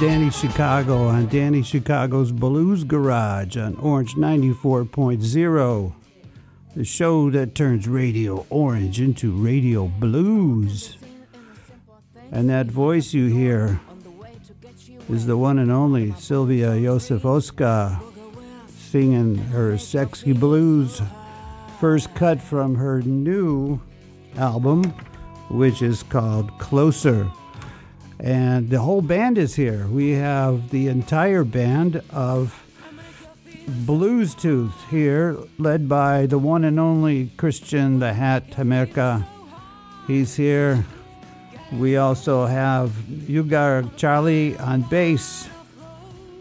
Danny Chicago on Danny Chicago's Blues Garage on Orange 94.0, the show that turns Radio Orange into Radio Blues. And that voice you hear is the one and only Sylvia Josifowska singing her sexy blues first cut from her new album, which is called Closer. And the whole band is here. We have the entire band of Blues Tooth here, led by the one and only Christian the Hat Hamerka. He's here. We also have Yugar Charlie on bass,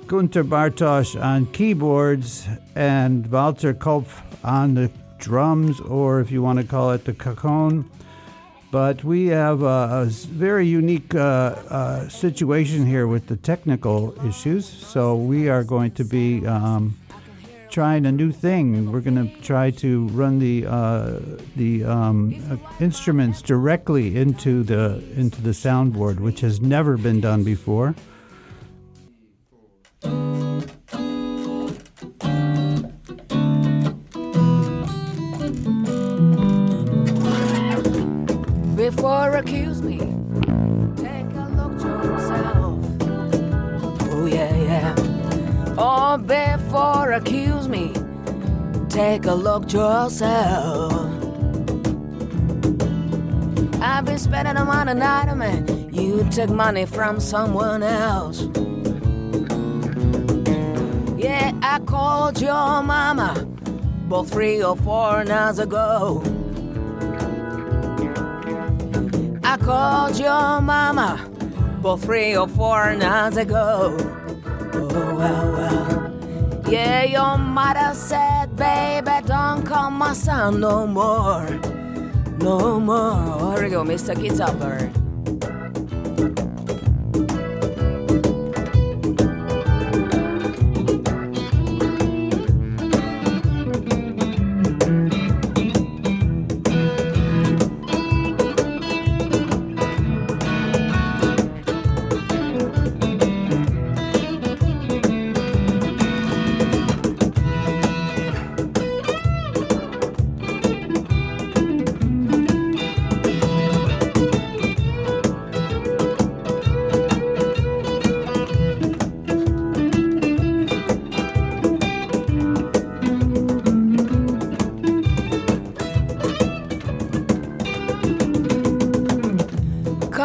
Gunter Bartosz on keyboards, and Walter Kopf on the drums, or if you want to call it the cajon. But we have a, a very unique uh, uh, situation here with the technical issues. So we are going to be um, trying a new thing. We're going to try to run the uh, the um, uh, instruments directly into the into the soundboard, which has never been done before. Before accuse me, take a look to yourself. Oh yeah, yeah. Oh, before accuse me, take a look to yourself. I've been spending them on an item and you took money from someone else. Yeah, I called your mama both three or four nights ago. I called your mama both three or four nights ago. Oh, well, well. Yeah, your mother said, baby, don't call my son no more. No more. Here we go, Mr. Guitar Bird.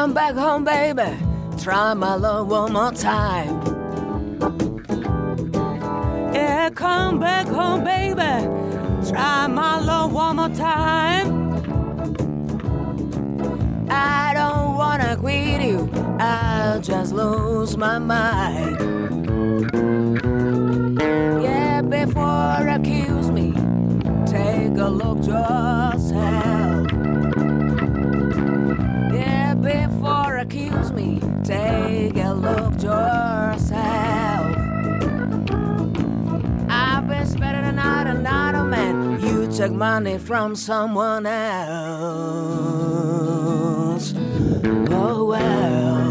Come back home, baby. Try my love one more time. Yeah, come back home, baby. Try my love one more time. I don't wanna quit you. I'll just lose my mind. Yeah, before accuse me, take a look yourself. Money from someone else. Oh well.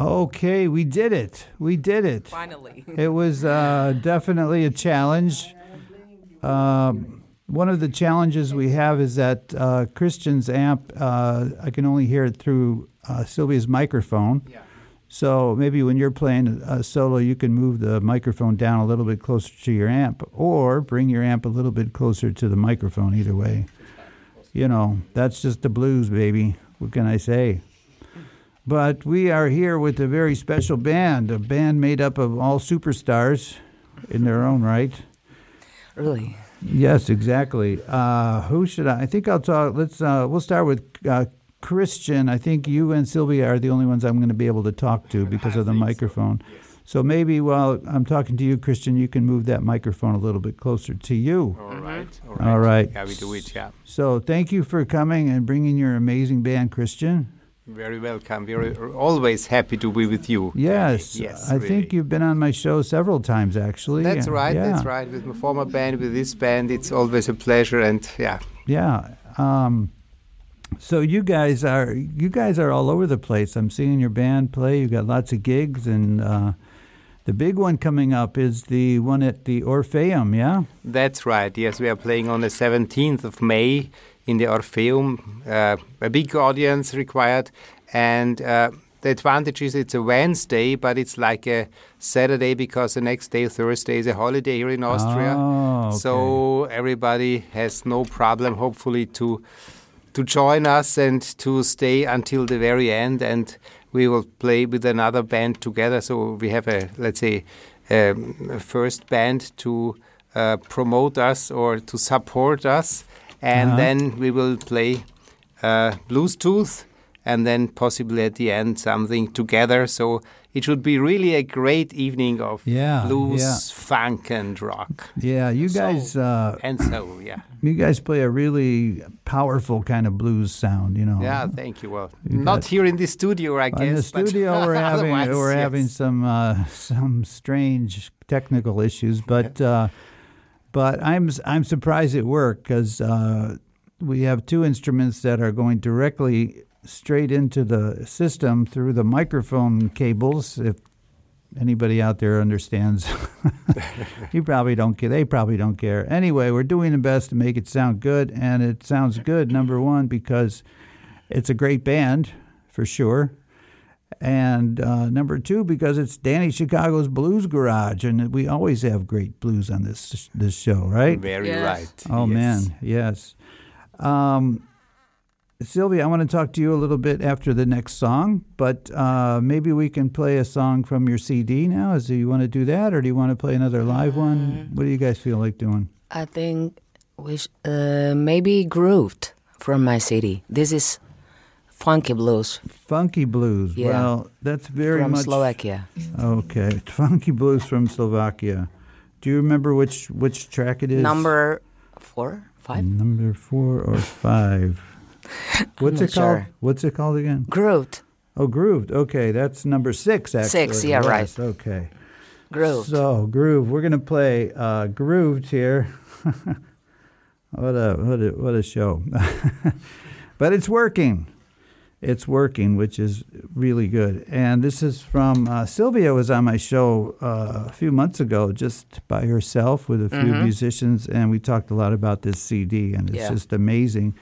Okay, we did it. We did it. Finally. It was uh, definitely a challenge. Um, one of the challenges we have is that uh, Christian's amp, uh, I can only hear it through uh, Sylvia's microphone. So maybe when you're playing a solo, you can move the microphone down a little bit closer to your amp, or bring your amp a little bit closer to the microphone. Either way, you know that's just the blues, baby. What can I say? But we are here with a very special band, a band made up of all superstars in their own right. Really? Yes, exactly. Uh, who should I? I think I'll talk. Let's. Uh, we'll start with uh, Christian. I think you and Sylvia are the only ones I'm going to be able to talk to because of the microphone. So maybe while I'm talking to you, Christian, you can move that microphone a little bit closer to you. All right. All right. All right. Yeah, we do it. Yeah. So thank you for coming and bringing your amazing band, Christian. Very welcome. We're always happy to be with you. Yes, Yes, I think you've been on my show several times, actually. That's right. That's right. With my former band, with this band, it's always a pleasure. And yeah, Yeah. Um, So you guys are you guys are all over the place. I'm seeing your band play. You've got lots of gigs, and uh, the big one coming up is the one at the Orpheum. Yeah, That's right. Yes, we are playing on the 17th of May in the Orpheum. Uh, a big audience required, and uh, the advantage is it's a Wednesday, but it's like a Saturday because the next day, Thursday, is a holiday here in Austria. Oh, okay. So everybody has no problem, hopefully, to to join us and to stay until the very end. And we will play with another band together. So we have a let's say um, a first band to uh, promote us or to support us, and Uh-huh. then we will play uh, Blues Tooth, and then possibly at the end something together. So it should be really a great evening of Yeah, blues, yeah. funk, and rock. yeah. You guys, uh, And so, yeah. you guys play a really powerful kind of blues sound. You know. Yeah, thank you. Well, You not got- here in the studio, I guess. In the studio, we're having we're yes. having some uh, some strange technical issues, but uh, but I'm I'm surprised it worked because uh, we have two instruments that are going directly straight into the system through the microphone cables. If anybody out there understands, you probably don't care. They probably don't care. Anyway, we're doing the best to make it sound good, and it sounds good. Number one because it's a great band for sure. And uh, number two, because it's Danny Chicago's Blues Garage, and we always have great blues on this this show, right? Very Yes. right. Oh yes. man, yes. Um, Sylvia, I want to talk to you a little bit after the next song, but uh, maybe we can play a song from your CD now. Is do you want to do that, or do you want to play another live one? What do you guys feel like doing? I think we sh- uh, maybe grooved from my CD. This is funky blues Funky blues. Yeah. Well, that's very from much Slovakia. okay. Funky blues from Slovakia. Do you remember which which track it is? Number four, five. Number four or five. What's it called? sure. What's it called again? Grooved, Oh, grooved. Okay, that's number six. Actually. Six, yeah, right. Okay. grooved. So groove. We're gonna play uh, grooved here. what a what a what a show! but it's working. It's working, which is really good. And this is from uh, Sylvia was on my show uh, a few months ago, just by herself with a few musicians, and we talked a lot about this CD, and it's Yeah. just amazing.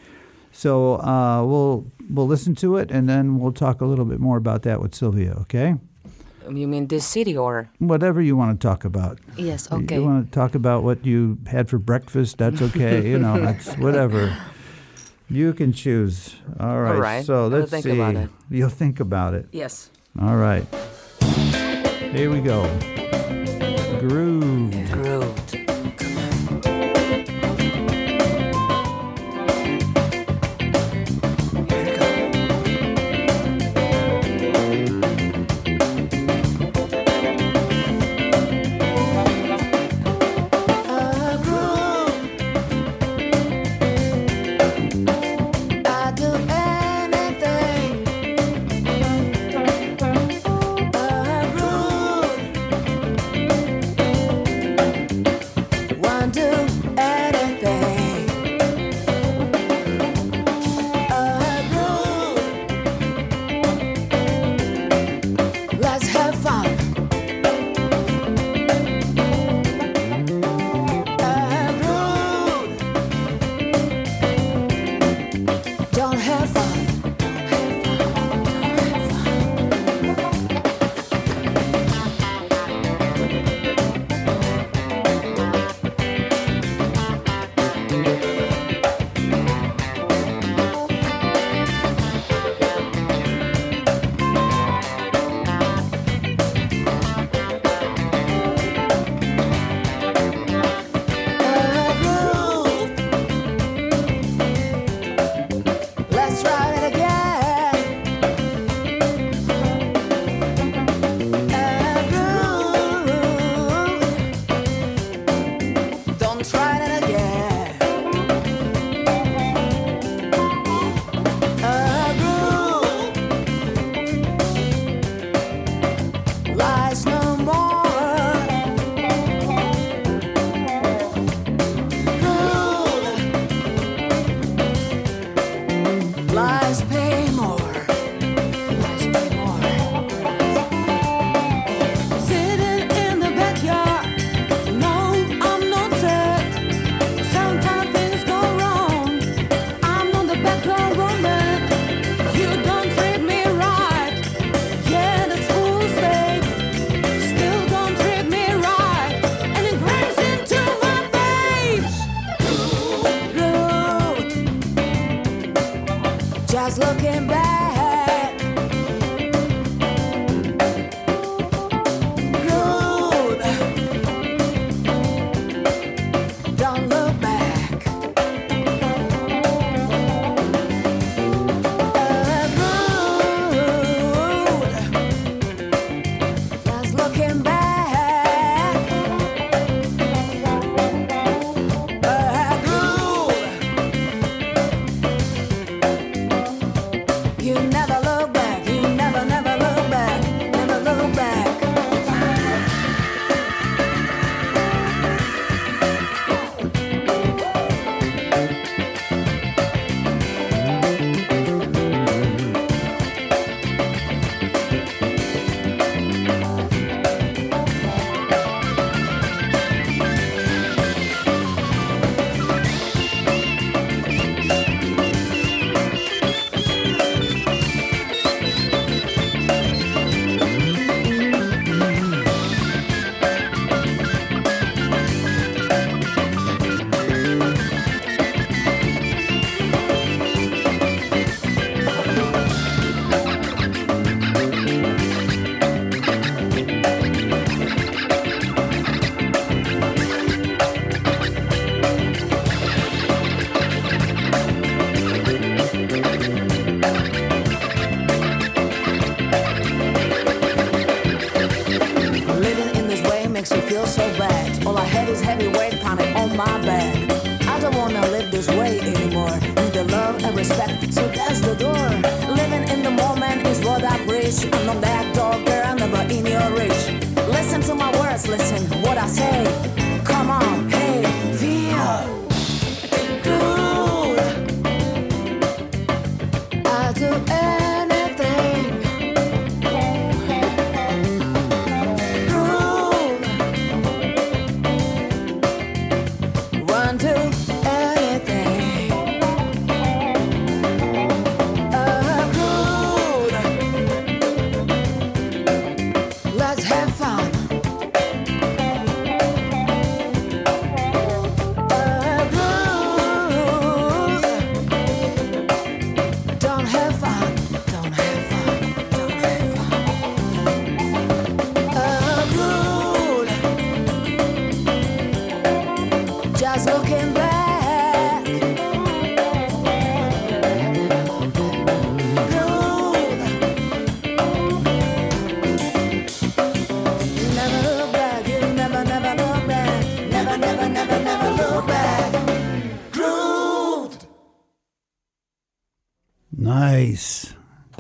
So uh, we'll we'll listen to it, and then we'll talk a little bit more about that with Sylvia. Okay, You mean this city or? whatever you want to talk about. Yes. Okay. You want to talk about what you had for breakfast? That's okay. you know, that's whatever. You can choose. All right. right. So I'll let's think see. about it. You'll think about it. yes. All right. Here we go. Groove. Grooved.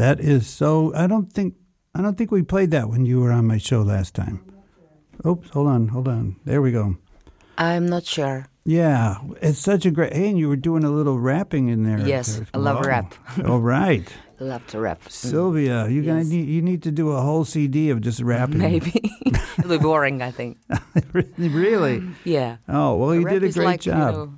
That is so. I don't think. I don't think we played that when you were on my show last time. Oops. Hold on. Hold on. There we go. I'm not sure. Yeah, it's such a great. Hey, and you were doing a little rapping in there. Yes, There. I love Wow. rap. All right, Love to rap. Sylvia, you gonna need you need to do a whole CD of just rapping. Maybe it'll be boring. I think. really? Yeah. Oh well, you rap did a great like, job. You know,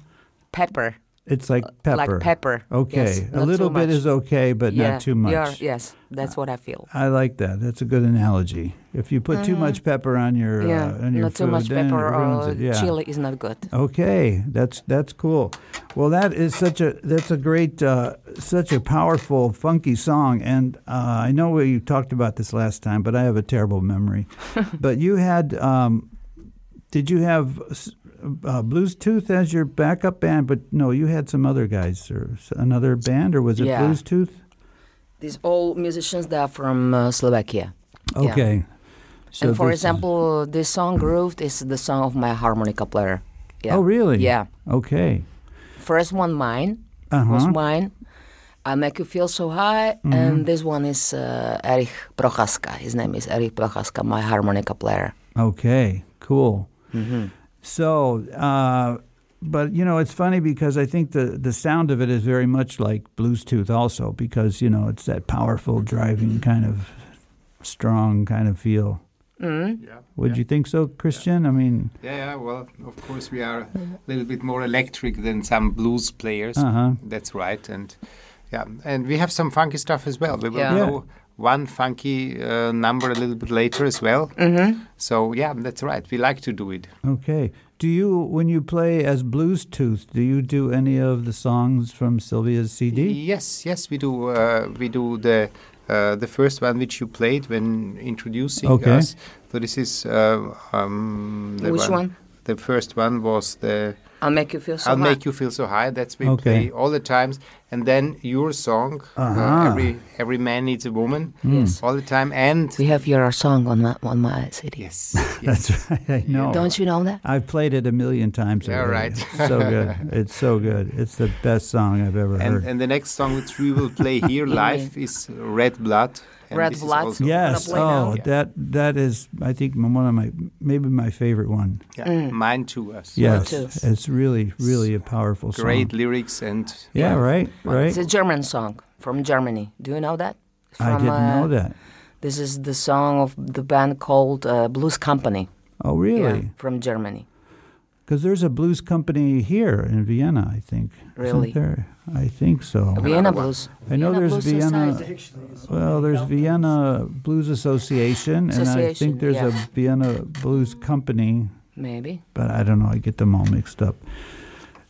pepper. It's like pepper. Like pepper. Okay, Yes, a little bit much. is okay, but yeah, not too much. yeah, yes, that's what I feel. I like that. That's a good analogy. If you put too much pepper on your Mm-hmm. yeah, uh, on your not too much pepper or. Yeah. chili is not good. Okay, that's that's cool. Well, that is such a that's a great uh, such a powerful funky song, and uh, I know we talked about this last time, but I have a terrible memory. but you had, um, did you have uh, Blues Tooth as your backup band? But no, you had some other guys or another band, or was it Yeah. Blues Tooth? These all musicians that are from uh, Slovakia. Yeah. Okay. So and for example, this song "Grooved" is the song of my harmonica player. Yeah. oh really? Yeah. Okay. First one mine Uh was mine. I make you feel so high, Mm-hmm. and this one is uh, Erich Prochaska. His name is Erich Prochaska, my harmonica player. Okay, cool. Mm-hmm. So, uh, but you know, it's funny because I think the the sound of it is very much like Blues Tooth, also because you know it's that powerful, driving kind of strong kind of feel. Mm. Yeah. Would you think so, Christian? I mean, Yeah, yeah. Well, of course, we are a little bit more electric than some blues players. uh huh. That's right, and yeah, and we have some funky stuff as well. We will Yeah. Yeah. Know one funky uh, number a little bit later as well. Mm-hmm. So yeah, that's right. We like to do it. Okay. Do you, when you play as Blues Tooth, do you do any of the songs from Sylvia's CD? Yes, yes, we do. Uh, we do the uh, the first one which you played when introducing Okay. us. So this is uh, um, the Which one? The first one was the I'll make you feel so "I'll hot. Make You Feel So High." That's we Okay. play all the times, and then your song. Uh-huh. Uh, every every man needs a woman. Yes. All the time, and We have your song on my on my CD. yes, yes. That's right. I know. Don't you know that? I've played it a million times. Yeah, already. right. It's so good. It's so good. It's the best song I've ever And, heard. and the next song which we will play here live is Red Blood. And Red this is Blood? also- yes. play now? Oh, that that is. I think one of my maybe my favorite one. yeah, mine to us. Yes, too. it's really really a powerful song. Great lyrics and Yeah. Right. Right. It's a German song from Germany. Do you know that? I didn't uh, know that. This is the song of the band called uh, Blues Company. Oh, really? Yeah, from Germany. Because there's a blues company here in Vienna, I think. Isn't Really? there? I think so. Vienna Blues. I know Vienna there's Blues Vienna. Society. Well, there's Vienna Blues Association, and I think there's a. Vienna Blues Company, Maybe. but I don't know. I get them all mixed up.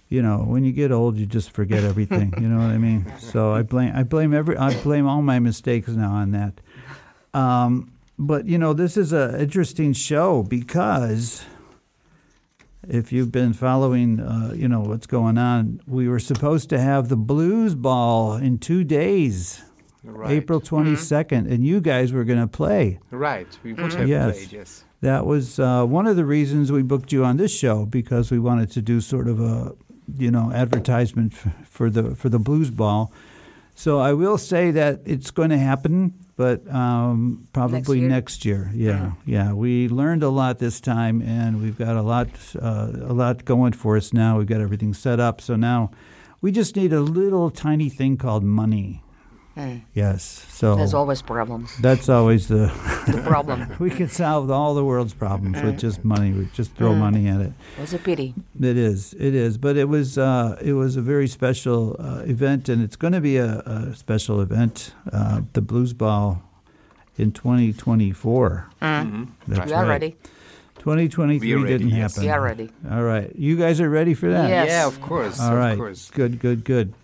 You know, when you get old, you just forget everything. you know what I mean? So I blame I blame every I blame all my mistakes now on that. Um, but you know, this is an interesting show because if you've been following, uh, you know what's going on. We were supposed to have the Blues Ball in two days, right. April twenty and you guys were going to play. Right, we would have Yes. played. Yes. That was uh, one of the reasons we booked you on this show because we wanted to do sort of a, you know, advertisement for the for the Blues Ball. So I will say that it's going to happen, but um, probably next year? year. Yeah, yeah. We learned a lot this time, and we've got a lot uh, a lot going for us now. We've got everything set up, so now we just need a little tiny thing called money. Mm. Yes. So There's always problems. that's always the The problem we can solve all the world's problems with just money. We just throw money at it. was a pity. It is, it is. But it was, uh, it was a very special uh, event, and it's going to be a, a special event, uh, the Blues Ball, in 2024. Mhm. That's We are right. ready. 2023 ready, didn't yes. happen. We are ready. All right, you guys are ready for that? Yes. Yeah, of course. All of course. Good, good, good.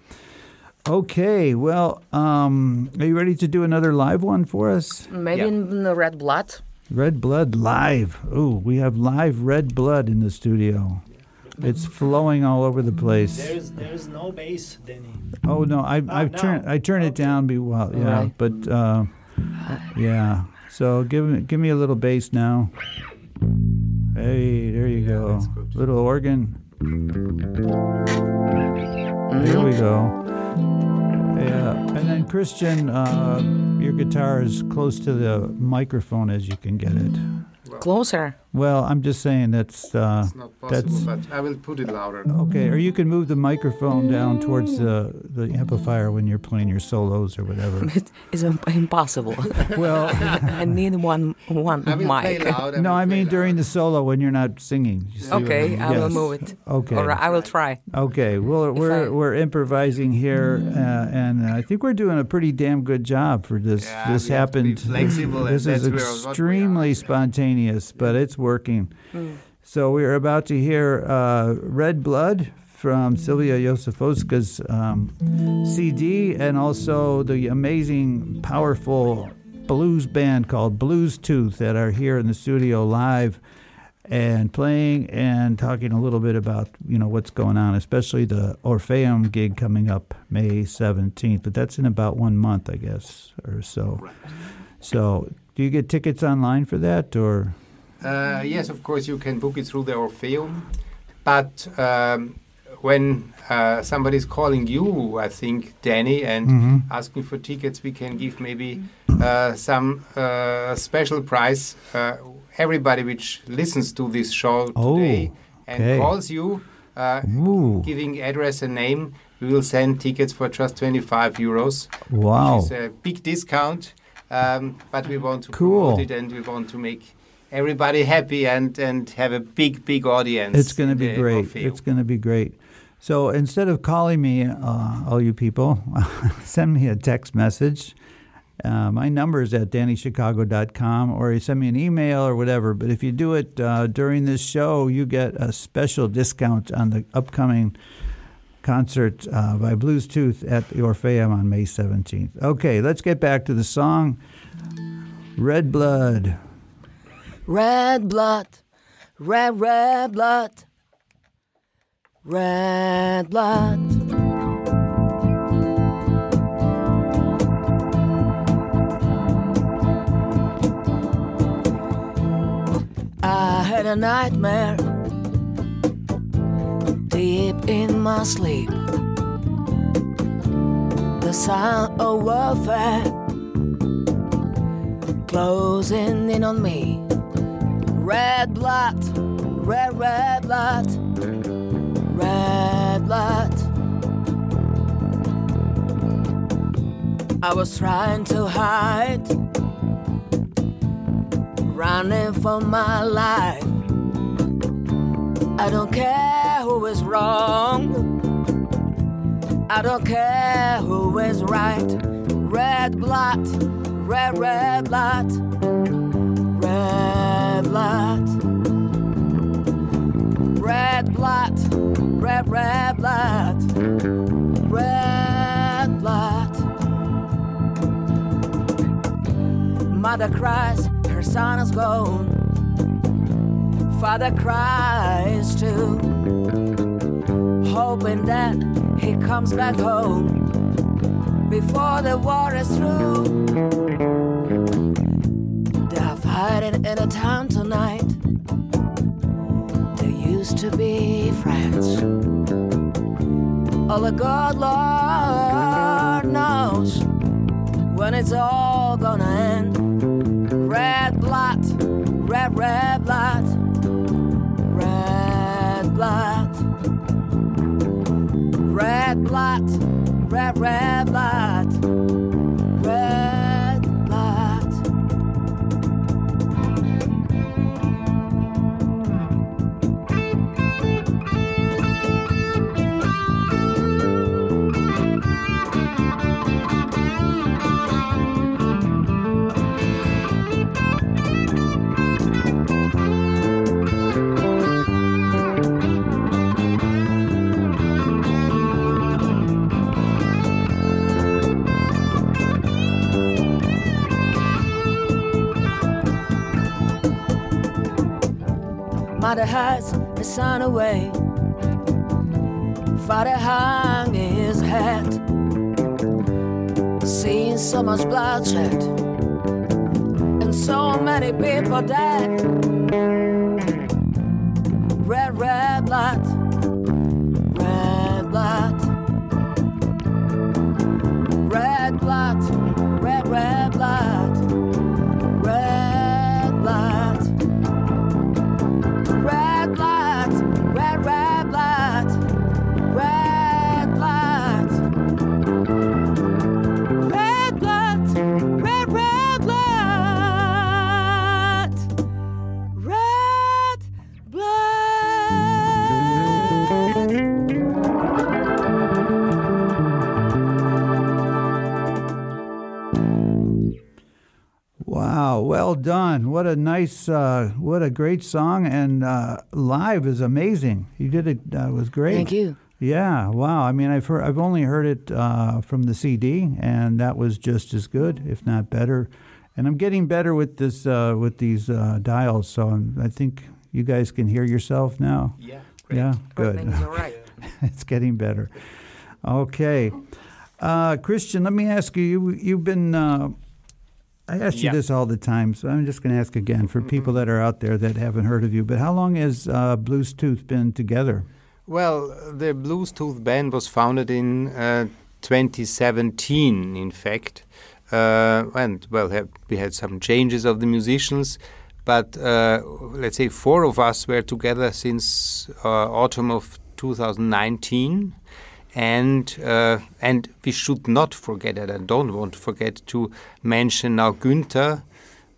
Okay. Well, um, are you ready to do another live one for us? Maybe Yeah. in the red blood. Red blood live. Oh, we have live red blood in the studio. It's flowing all over the place. There's there's no bass, Danny. Oh no, I I Oh, turn no. I turn it down. Be well, yeah, Alright. but uh, yeah. So give me give me a little bass now. Hey, there you go. Little organ. Mm-hmm. There we go. Yeah, and then Christian, uh, your guitar is close to the microphone as you can get it. Closer. Well, I'm just saying that's uh, It's not possible, That's- but I will put it louder. okay. Or you can move the microphone down towards the the amplifier when you're playing your solos or whatever. It is impossible. well, I need one one I will play mic. loud. I no, will I play mean during loud. the solo when you're not singing. You see what Okay, mean? I will move it. Okay. Or I will try. Okay. Well, we're I- we're improvising here, uh, and I think we're doing a pretty damn good job for this. Yeah, this we have to be happened. flexible, and this is that's where- what we are, extremely spontaneous, but it's working. So we're about to hear uh, "Red Blood" from Sylvia Josefowska's um, CD, and also the amazing, powerful blues band called Blues Tooth that are here in the studio live and playing and talking a little bit about you know what's going on, especially the Orpheum gig coming up May 17th. But that's in about one month, I guess, or so. So, do you get tickets online for that, or Uh, yes, of course, you can book it through the Orpheum. But um, when uh, somebody is calling you, I think, Danny, and Mhm. asking for tickets, we can give maybe uh, some uh, special price. Uh, everybody which listens to this show Oh, today and okay. calls you uh, giving address and name, we will send tickets for just 25 euros. Wow. It's a big discount, um, but we want to Cool. promote it and we want to make everybody happy and, and have a big, big audience. It's going to be great. Orfeo. It's going to be great. So instead of calling me, uh, all you people, send me a text message. Uh, my number is at dannychicago.com, or you send me an email or whatever. But if you do it uh, during this show, you get a special discount on the upcoming concert uh, by Blues Tooth at the Orpheum on May 17th. Okay, let's get back to the song Red Blood. Red blood, red, red blood, red blood. I had a nightmare deep in my sleep. The sound of warfare closing in on me. Red blood, red, red blood, red blood. I was trying to hide, running for my life. I don't care who is wrong. I don't care who is right. Red blood, red, red blood, blood. Red blood, red, red blood, red blood. Mother cries, her son is gone. Father cries too, hoping that he comes back home before the war is through. They're in a town tonight. They used to be friends. All the God Lord knows when it's all gonna end. Red blood, red, red blood, red blood, red blood, red, red Mother hides the son away. Father hung his head. So much bloodshed and so many people dead. Nice, uh, what a great song. And uh, live is amazing. You did it, uh, was great. Thank you. Yeah, wow. I mean, I've heard, I've only heard it uh, from the CD, and that was just as good, if not better. And I'm getting better with this, uh, with these uh, dials. So I'm, I think you guys can hear yourself now. Yeah, Yeah, good. Everything's all right. it's getting better. Okay, uh, Christian, let me ask you. You you've been. I ask you Yeah. this all the time, so I'm just going to ask again for people that are out there that haven't heard of you. But how long has uh, Blues Tooth been together? Well, the Blues Tooth Band was founded in uh, 2017, in fact. Uh, and, well, have, we had some changes of the musicians, but uh, let's say four of us were together since uh, autumn of 2019. And uh, and we should not forget it. I don't want to forget to mention now Günther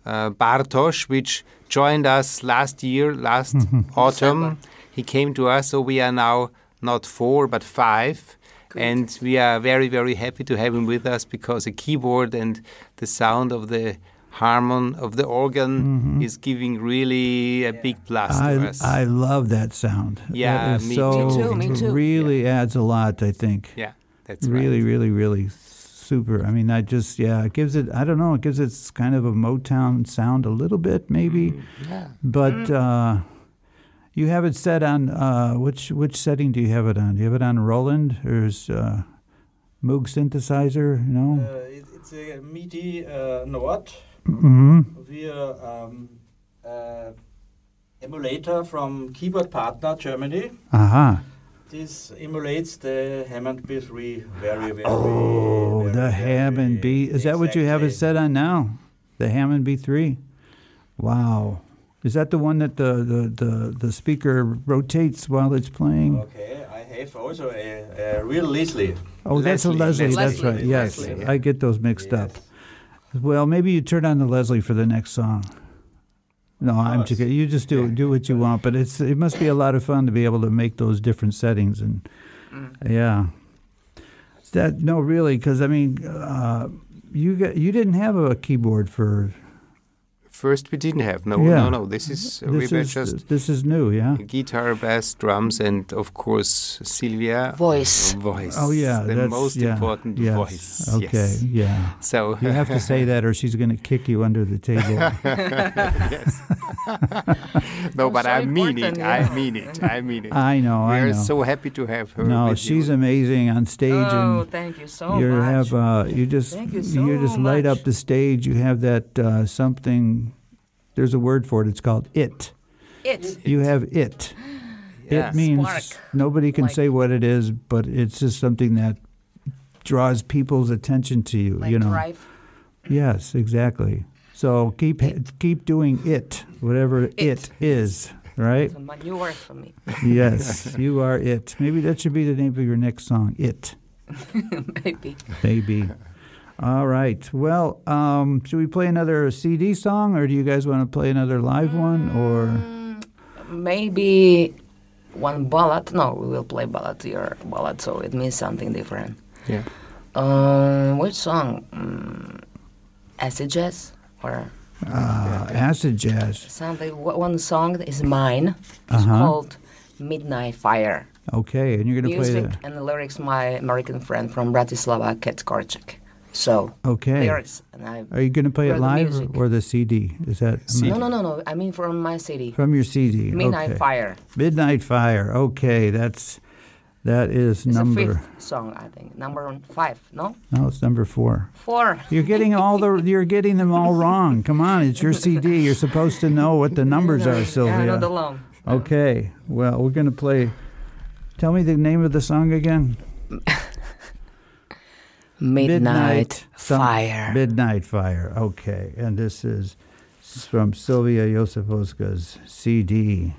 uh, Bartosz, which joined us last year, last autumn. He came to us, so we are now not four but five. And we are very, very happy to have him with us because the keyboard and the sound of the harmon of the organ is giving really a big plus to I, us. I love that sound. Yeah, that is me so, too. Me too, it too. really adds a lot, I think. yeah, that's really, right. really, really super. I mean, I just, yeah, it gives it, I don't know, it gives it kind of a Motown sound a little bit, maybe. Mm-hmm. Yeah. But uh, you have it set on, uh, which which setting do you have it on? Do you have it on Roland or is uh, Moog synthesizer, you know? Uh, it, it's a MIDI uh, Nord hmm via um, uh, emulator from Keyboard Partner Germany. Aha. This emulates the Hammond B3 very, very. Oh, very, the very Hammond B. Is that what you have it set on now? The Hammond B3? Wow. Is that the one that the, the, the, the speaker rotates while it's playing? Okay, I have also a, a real Leslie. Oh, that's a Leslie. Leslie, That's right. Yes, Leslie. I get those mixed up. Well, maybe you turn on the Leslie for the next song. No, I'm just. You just do do what you want, but it's it must be a lot of fun to be able to make those different settings and yeah. Is that no, really? Because I mean, uh, you got you didn't have a keyboard for First, we didn't have. No, Yeah. no, no. This is we this were is just this is new, yeah. guitar, bass, drums, and of course Sylvia. Voice. Voice. Oh yeah, the that's most yeah, important yes. voice. Okay, Yes. yeah. So You have to say that, or she's going to kick you under the table. yes. no, but so I mean it. yeah. I mean it. I mean it. I know, we I are know. so happy to have her. no, with she's you. amazing on stage, Oh, and thank you so you much. have uh, you just Thank you so just light up the stage. You have that uh, something. There's a word for it. It's called it. it. You have it. Yeah. It means Spark. nobody can Like- say what it is, but it's just something that draws people's attention to you. Like you know. drive. Yes, exactly. So keep keep doing it, whatever it is. Right. It's a new word for me. yes, you are it. Maybe that should be the name of your next song. It. Maybe. Maybe. All right. Well, um, should we play another CD song, or do you guys want to play another live one? Or Maybe one ballad. No, we will play ballad here. Ballad, so it means something different. Yeah. Um, which song? Mm, acid jazz or uh, acid jazz? something? One song is mine. It's Uh-huh. called Midnight Fire. Okay, and you're gonna play Music that. and the lyrics, my American friend from Bratislava, Kat Korchak. So Okay. lyrics, and I. Are you gonna play it Or the live music. or the CD? Is that No, no, no, no. I mean from my CD. from your CD? Midnight okay. Fire. Midnight Fire. Okay, that's that is It's number. fifth song, I think. Number five. No, No, it's number four. four. You're getting all the you're getting them all wrong. Come on, it's your CD. You're supposed to know what the numbers are, Sylvia. Yeah, Sylvia. not alone. Okay. Well, we're gonna play. Tell me the name of the song again. Midnight, Some- Fire. Midnight Fire. Okay, and this is from Sylvia Josifowska's CD.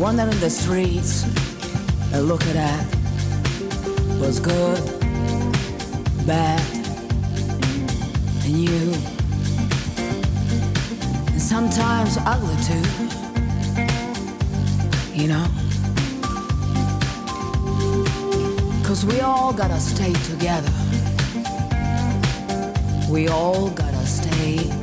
Wandering the streets, I look at that. Was good, bad, and you. And sometimes ugly too. You know? Cause we all gotta stay together. We all gotta stay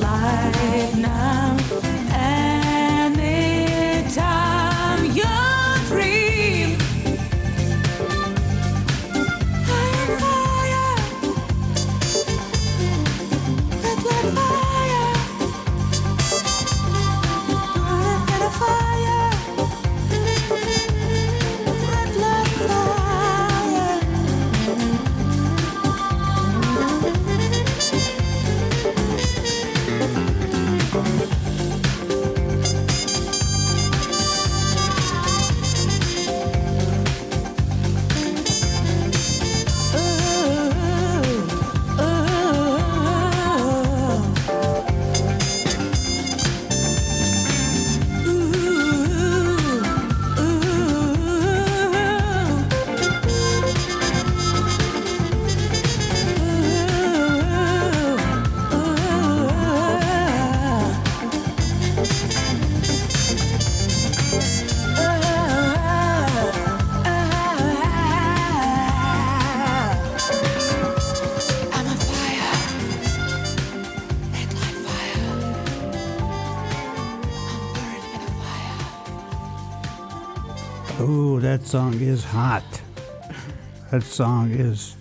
light now. Is hot. That song is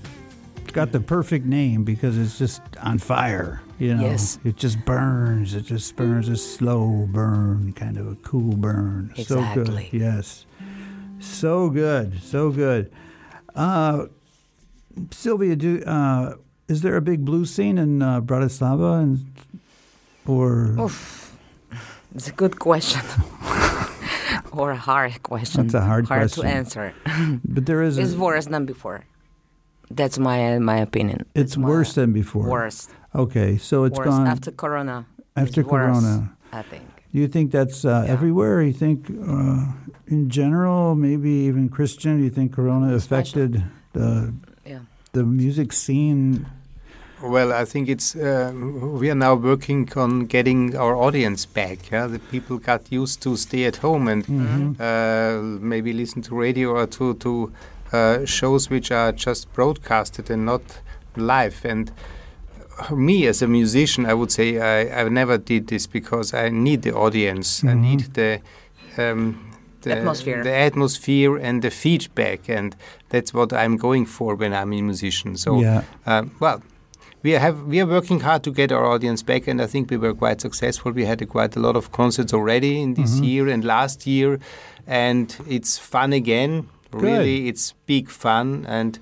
it's got the perfect name because it's just on fire. You know, Yes. it just burns. It just burns a slow burn, kind of a cool burn. So Exactly. good. Yes, so good, so good. Uh, Sylvia, do uh, is there a big blues scene in uh, Bratislava, and or It's a good question. or a hard question. That's a hard hard question. to answer. but there is It's a, worse than before. That's my my opinion. it's worse than before. Worse. Okay, so it's worse gone after Corona. after it's worse, Corona. I think. Do you think that's uh, Yeah. everywhere? You think uh, in general, maybe even Christian? Do you think Corona affected the Yeah. the music scene? Well, I think it's uh, we are now working on getting our audience back. Yeah, the people got used to stay at home and uh, maybe listen to radio or to to uh, shows which are just broadcasted and not live. And me as a musician, I would say I, I never did this because I need the audience. I need the um, the Atmosphere. the atmosphere and the feedback, and that's what I'm going for when I'm a musician. So, Yeah. um, well, we have we are working hard to get our audience back, and I think we were quite successful. We had a quite a lot of concerts already in this year and last year, and it's fun again. Really, it's big fun, and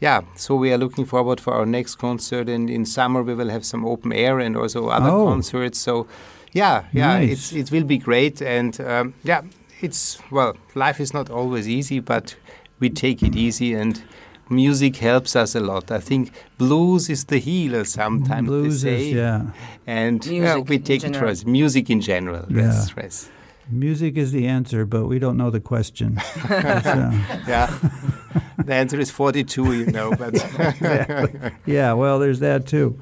yeah. So we are looking forward for our next concert, and in summer we will have some open air and also other Oh. concerts. So, yeah, yeah, Nice. it's it will be great, and um, yeah, it's well, life is not always easy, but we take it easy and music helps us a lot. I think blues is the healer sometimes Blues they say. is, yeah. And yeah, we take it for us. Music in general. Yes, yes. Music is the answer, but we don't know the question. So, Yeah. the answer is 42, you know, but yeah, well, there's that too.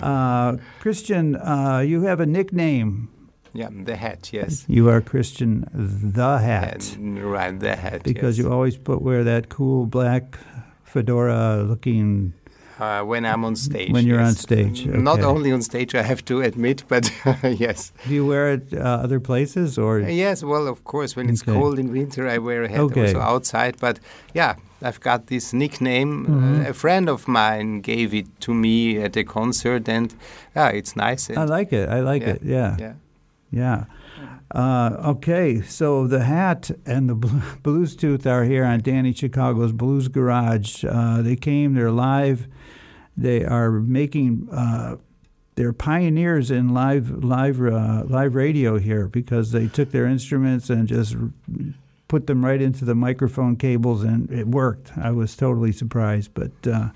Uh, Christian, uh, you have a nickname. yeah, the hat, yes. You are Christian the Hat And, right, the hat. because yes. you always put wear that cool black fedora looking. Uh, when I'm on stage. When you're on yes. stage, Not only on stage, I have to admit, but yes. Do you wear it uh, other places or? Yes, well, of course, when it's Okay. cold in winter, I wear a hat Okay. also outside. But yeah, I've got this nickname. Mhm. Uh, a friend of mine gave it to me at a concert, and yeah, it's nice. I like it. I like Yeah, it. Yeah. yeah. Yeah. Uh, okay, so the hat and the Blu- Bluestooth are here on Danny Chicago's Blues Garage. Uh, they came, they're live. They are making, uh, they're pioneers in live live uh, live radio here because they took their instruments and just put them right into the microphone cables and it worked. I was totally surprised, but uh,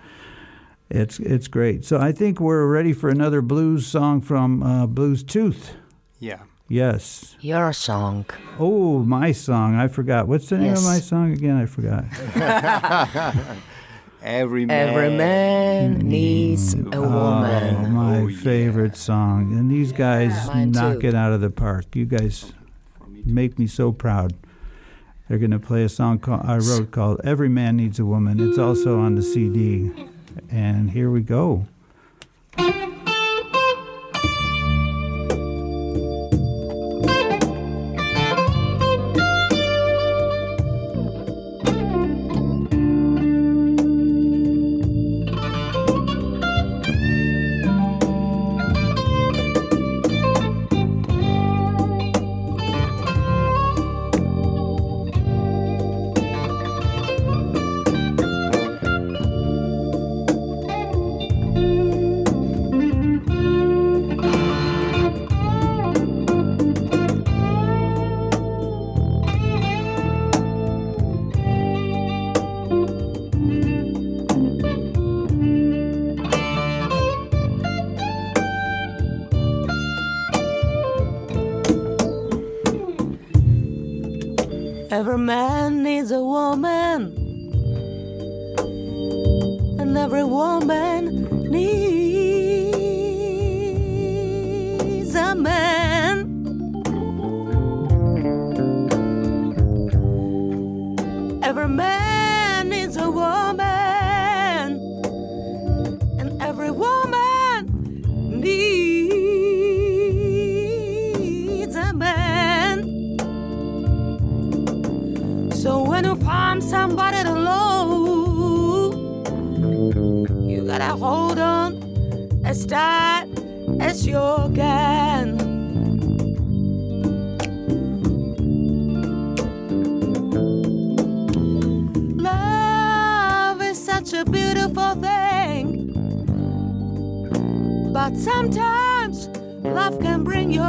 it's it's great. So I think we're ready for another blues song from uh, Bluestooth. yeah. Yes. Your song. Oh, my song. I forgot. What's the name of my song again? I forgot. Every man. Every man needs a Oh, woman. my Oh, yeah. favorite song. And these guys Mine knock too. it out of the park. You guys make me so proud. They're going to play a song called, I wrote called Every Man Needs a Woman. It's also on the CD. And here we go. Every man but sometimes love can bring you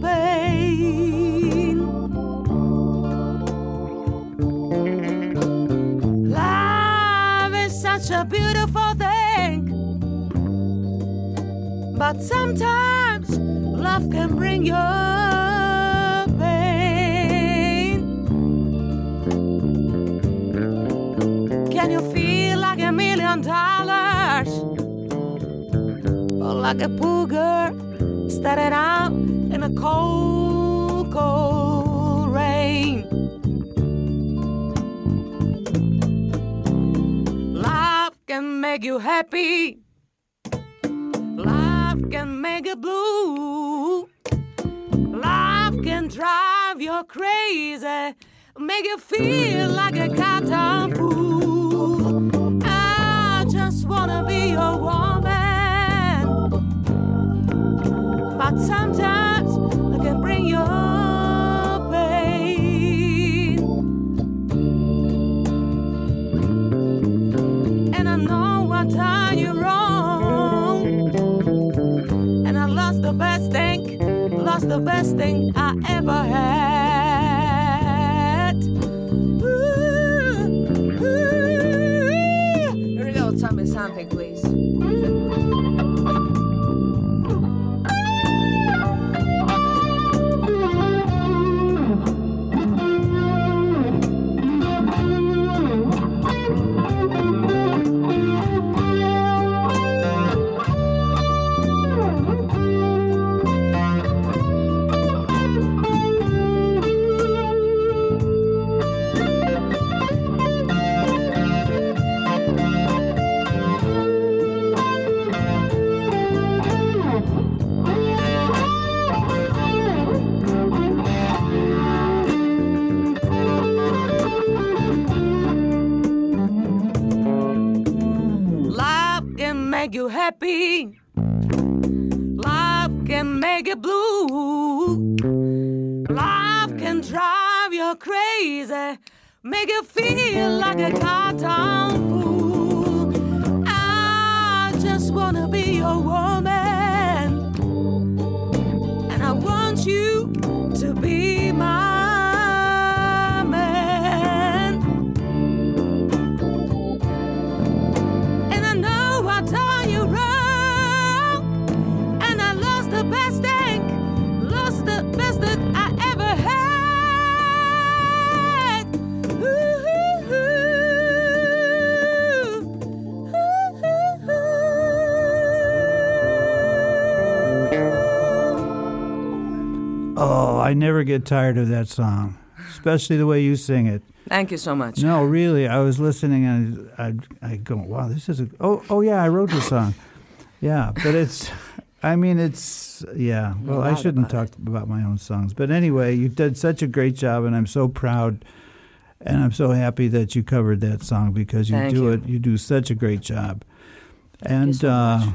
pain. Love is such a beautiful thing, but sometimes love can bring you like a poor girl started out in a cold, cold rain? Love can make you happy. Love can make you blue. Love can drive you crazy. Make you feel like a goddamn fool. I just wanna be your woman. The best thing I ever had. Get tired of that song, especially the way you sing it. Thank you so much. No, really, I was listening and I, I go, wow, this is a. Oh, oh yeah, I wrote the song. Yeah, but it's. I mean, it's yeah. Well, I shouldn't about talk about my own songs, but anyway, you did such a great job, and I'm so proud, and I'm so happy that you covered that song because you Thank do you. it. You do such a great job, and so uh.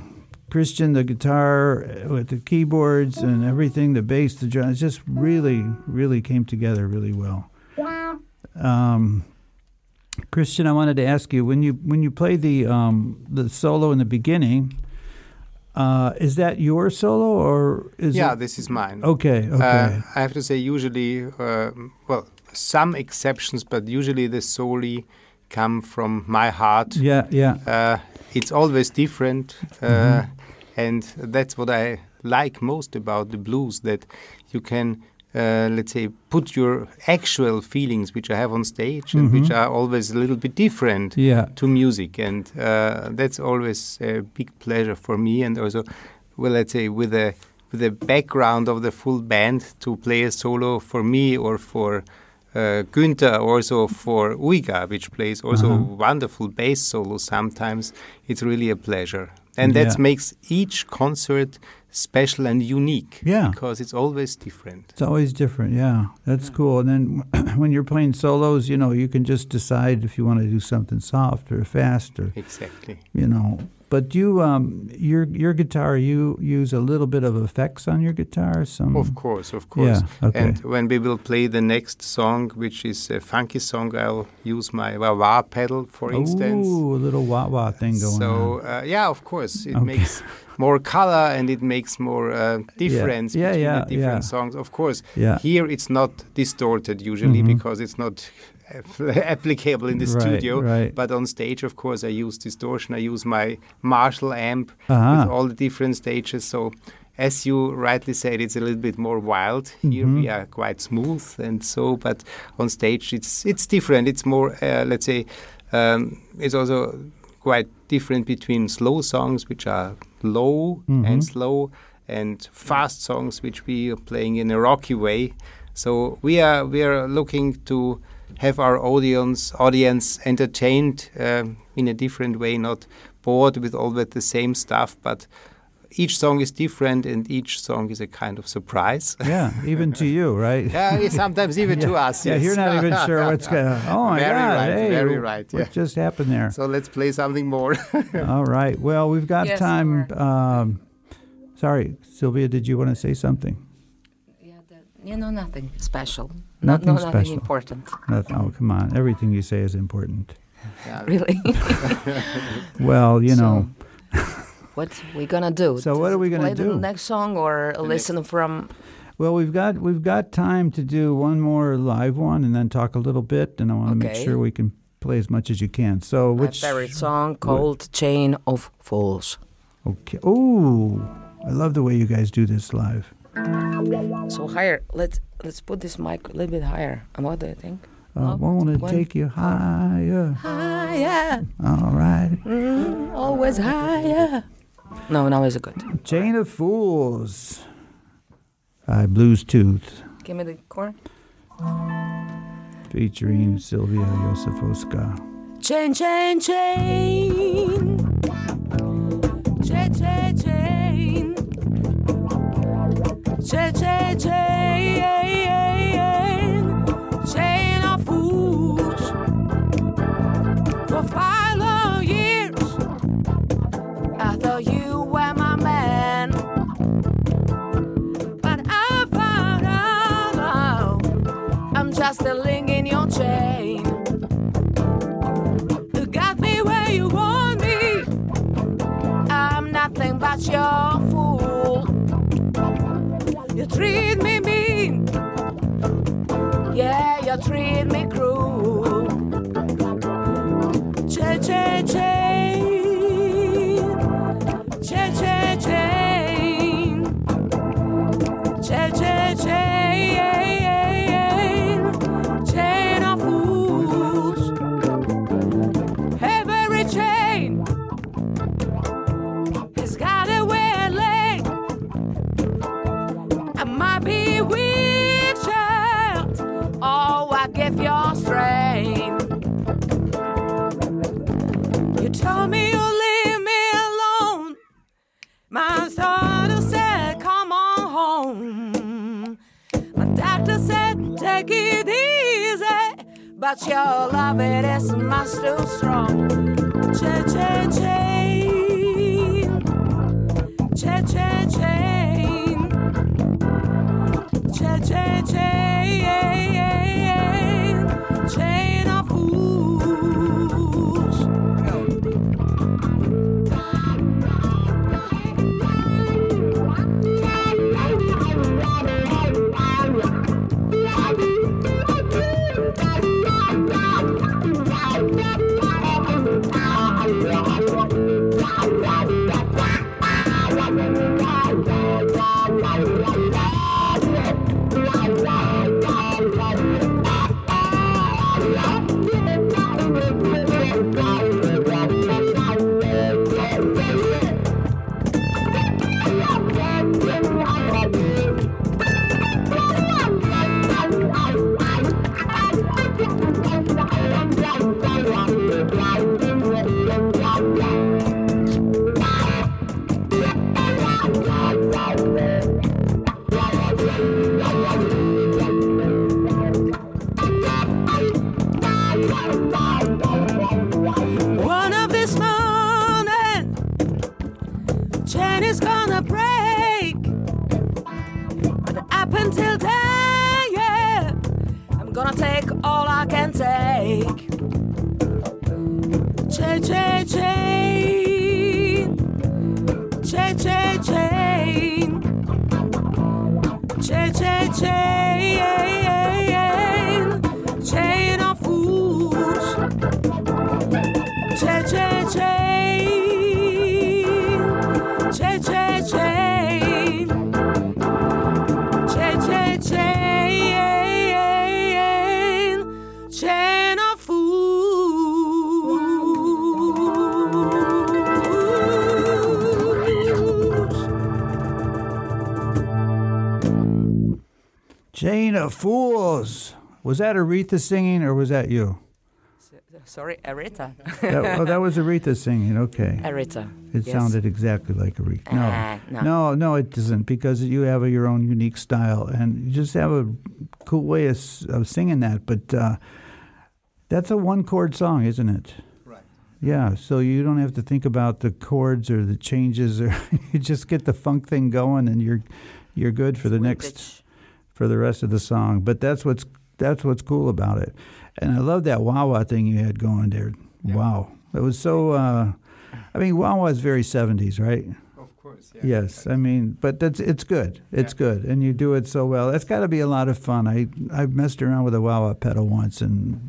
Christian, the guitar uh, with the keyboards and everything, the bass, the drums, just really, really came together really well. Um, Christian, I wanted to ask you when you when you play the um, the solo in the beginning, uh, is that your solo or is yeah, it? this is mine. Okay, okay, Uh, I have to say, usually, uh, well, some exceptions, but usually the soli come from my heart. yeah, yeah, Uh, it's always different, uh, Mm-hmm. And that's what I like most about the blues. That you can, uh, let's say, put your actual feelings, which I have on stage, and which are always a little bit different Mm-hmm. yeah, to music, and uh, that's always a big pleasure for me. And also, well, let's say with the with the background of the full band to play a solo for me or for uh, Günther, also for Uiga, which plays also Uh-huh. wonderful bass solo. Sometimes it's really a pleasure, and that Yeah. makes each concert special and unique. Yeah. because it's always different. it's always different. Yeah, that's cool. And then when you're playing solos, you know, you can just decide if you want to do something soft or fast or Exactly. you know. But you, um, your your guitar, you use a little bit of effects on your guitar. Some Of course, of course. Yeah, okay. And when we will play the next song, which is a funky song, I'll use my wah wah pedal, for instance. Ooh, a little wah wah thing going so on. uh, yeah, of course, it Okay. makes more color and it makes more uh, difference Yeah, between yeah, the different songs. Of course, Yeah. here it's not distorted usually Mhm. because it's not applicable in the Right, studio. right. But on stage, of course, I use distortion. I use my Marshall amp Uh-huh. with all the different stages. So, as you rightly said, it's a little bit more wild. Here Mm-hmm. we are quite smooth and so, but on stage it's it's different. It's more, uh, let's say, um, it's also quite different between slow songs, which are low Mhm. and slow, and fast songs, which we are playing in a rocky way. So we are we are looking to have our audience audience entertained um, in a different way, not bored with all the same stuff, but each song is different and each song is a kind of surprise. yeah, even to you, right? yeah, sometimes even to us. Yeah, yes. you're not even sure what's going. Oh my Very God! right, hey, very right, What yeah. just happened there? So let's play something more. All right. Well, we've got Yes, time. Um, sorry, Sylvia. Did you want to say something? Yeah, that, you know, nothing special. Nothing no, nothing special. important. Nothing. Oh, come on! Everything you say is important. Yeah, Really. Well, you know. what we gonna do? So what are we gonna play do? the next song or listen from? Well, we've got we've got time to do one more live one, and then talk a little bit. And I want to make sure we can play as much as you can. So, My which favorite song called "Chain of Fools." Okay. Oh, I love the way you guys do this live. So higher. Let's let's put this mic a little bit higher. And what do you think? Uh, Up, won't take you higher? Higher, All right. mm, always higher. No, now is it good. Chain of Fools by Bluestooth, Give me the chord. featuring Sylvia Josefowska. Chain, chain, chain. Chain, chain, chain. Chain, chain, chain, chain of fools for five long years. I thought you were my man, but I found out I'm just a link in your chain. Treat me told me you leave me alone. My daughter said, Come on home. My doctor said, Take it easy. But your love, it is much too strong. Cha cha chain. Cha cha chain. Cha cha chain. Chain take. Chain of Fools. Was that Aretha singing or was that you? Sorry, Aretha. That, oh, that was Aretha singing. Okay. Aretha. It yes. sounded exactly like Aretha. No, Ah, no. no, no, it doesn't because you have your own unique style and you just have a cool way of, of singing that. But uh, that's a one chord song, isn't it? Right. Yeah, so you don't have to think about the chords or the changes, or you just get the funk thing going, and you're you're good for the next Vintage. For the rest of the song. But that's what's that's what's cool about it, and I love that wah wah thing you had going there. Wow, it was so. Uh, I mean, wah wah is very seventies, right? Of course. Yes, I mean, but that's it's good. It's Yeah. good, and you do it so well. It's got to be a lot of fun. I I messed around with a wah wah pedal once, and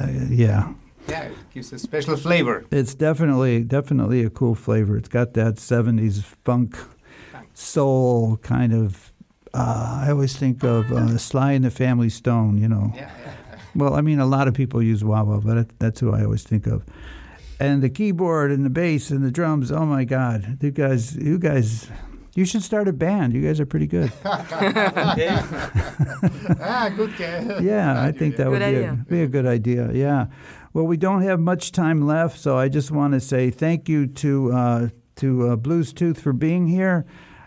uh, yeah, Yeah, it gives a special flavor. it's definitely definitely a cool flavor. It's got that '70s funk, soul kind of. Uh, I always think of uh, Sly and the Family Stone. You know. Yeah, yeah. Well, I mean, a lot of people use wah wah, but that's who I always think of. And the keyboard and the bass and the drums. Oh my God, you guys, you guys, you should start a band. You guys are pretty good. ah, good. guy. Yeah, I think that would be a, be a good idea. Yeah. Well, we don't have much time left, so I just want to say thank you to uh, to uh, Bluestooth for being here.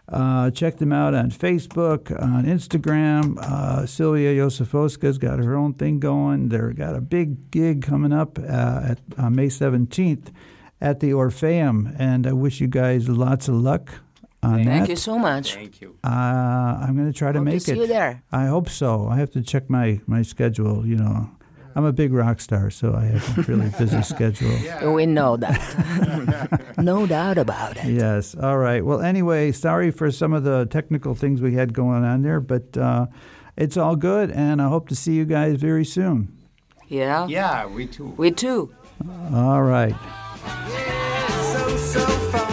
Uh, check them out on Facebook, on Instagram. Uh, Sylvia Yosifoska's got her own thing going. They've got a big gig coming up uh, at uh, May 17th at the Orpheum, and I wish you guys lots of luck on Thank that. you so much. Thank you. Uh, I'm going to try to Hope to make see it. you there. I hope so. I have to check my, my schedule. You know, I'm a big rock star, so I have a really busy schedule. We know that. no doubt about it. Yes. All right. Well, anyway, sorry for some of the technical things we had going on there, but uh, it's all good, and I hope to see you guys very soon. Yeah? Yeah, we too. We too. All right. so, so far.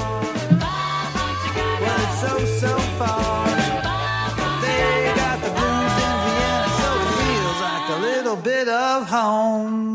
home.